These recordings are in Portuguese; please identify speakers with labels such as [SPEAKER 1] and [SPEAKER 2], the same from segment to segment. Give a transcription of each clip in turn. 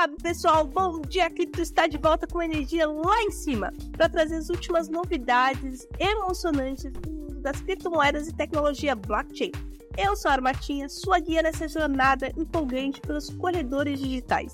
[SPEAKER 1] Olá, pessoal! Bom dia! Tu está de volta com energia lá em cima para trazer as últimas novidades emocionantes das criptomoedas e tecnologia blockchain. Eu sou a Armatinha, sua guia nessa jornada empolgante pelos corredores digitais.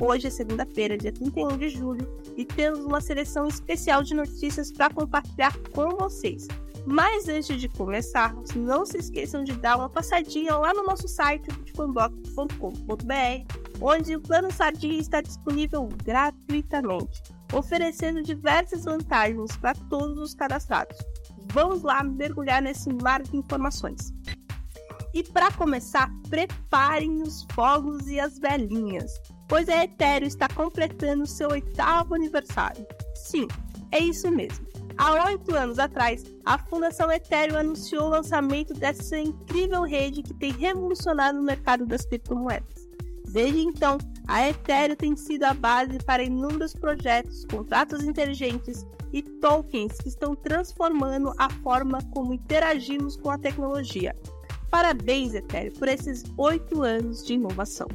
[SPEAKER 1] Hoje é segunda-feira, dia 31 de julho, e temos uma seleção especial de notícias para compartilhar com vocês. Mas antes de começarmos, não se esqueçam de dar uma passadinha lá no nosso site, bitcoinblock.com.br onde o plano Sardinha está disponível gratuitamente, oferecendo diversas vantagens para todos os cadastrados. Vamos lá mergulhar nesse mar de informações. E para começar, preparem os fogos e as velhinhas, pois a Ethereum está completando seu oitavo aniversário. Sim, é isso mesmo. Há oito anos atrás, a Fundação Ethereum anunciou o lançamento dessa incrível rede que tem revolucionado o mercado das criptomoedas. Desde então, a Ethereum tem sido a base para inúmeros projetos, contratos inteligentes e tokens que estão transformando a forma como interagimos com a tecnologia. Parabéns, Ethereum, por esses oito anos de inovação.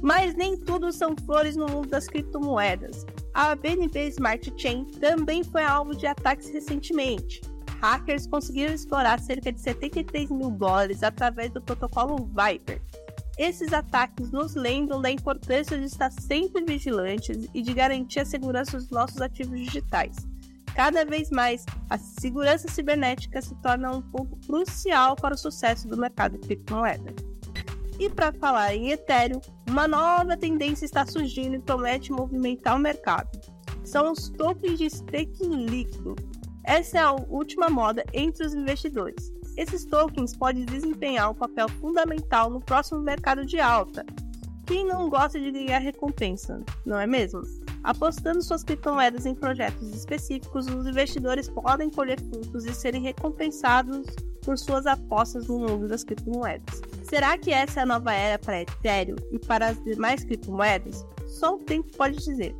[SPEAKER 1] Mas nem tudo são flores no mundo das criptomoedas. A BNB Smart Chain também foi alvo de ataques recentemente. Hackers conseguiram explorar cerca de 73 mil dólares através do protocolo Viper, esses ataques nos lembram da importância de estar sempre vigilantes e de garantir a segurança dos nossos ativos digitais. Cada vez mais, a segurança cibernética se torna um ponto crucial para o sucesso do mercado de criptomoeda. E para falar em Ethereum, uma nova tendência está surgindo e promete movimentar o mercado. São os tokens de staking líquido. Essa é a última moda entre os investidores. Esses tokens podem desempenhar um papel fundamental no próximo mercado de alta. Quem não gosta de ganhar recompensa, não é mesmo? Apostando suas criptomoedas em projetos específicos, os investidores podem colher frutos e serem recompensados por suas apostas no mundo das criptomoedas. Será que essa é a nova era para Ethereum e para as demais criptomoedas? Só o tempo pode dizer.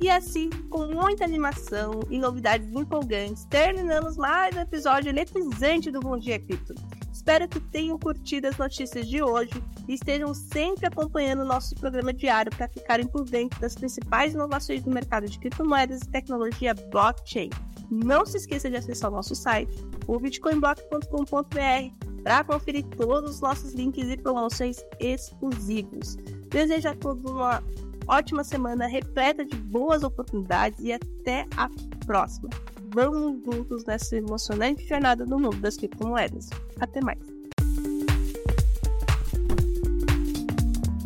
[SPEAKER 1] E assim, com muita animação e novidades empolgantes, terminamos mais um episódio eletrizante do Bom Dia Cripto. Espero que tenham curtido as notícias de hoje e estejam sempre acompanhando o nosso programa diário para ficarem por dentro das principais inovações do mercado de criptomoedas e tecnologia blockchain. Não se esqueça de acessar o nosso site, o bitcoinblock.com.br, para conferir todos os nossos links e promoções exclusivos. Desejo a todos uma ótima semana repleta de boas oportunidades e até a próxima. Vamos juntos nessa emocionante jornada no mundo das criptomoedas. Até mais!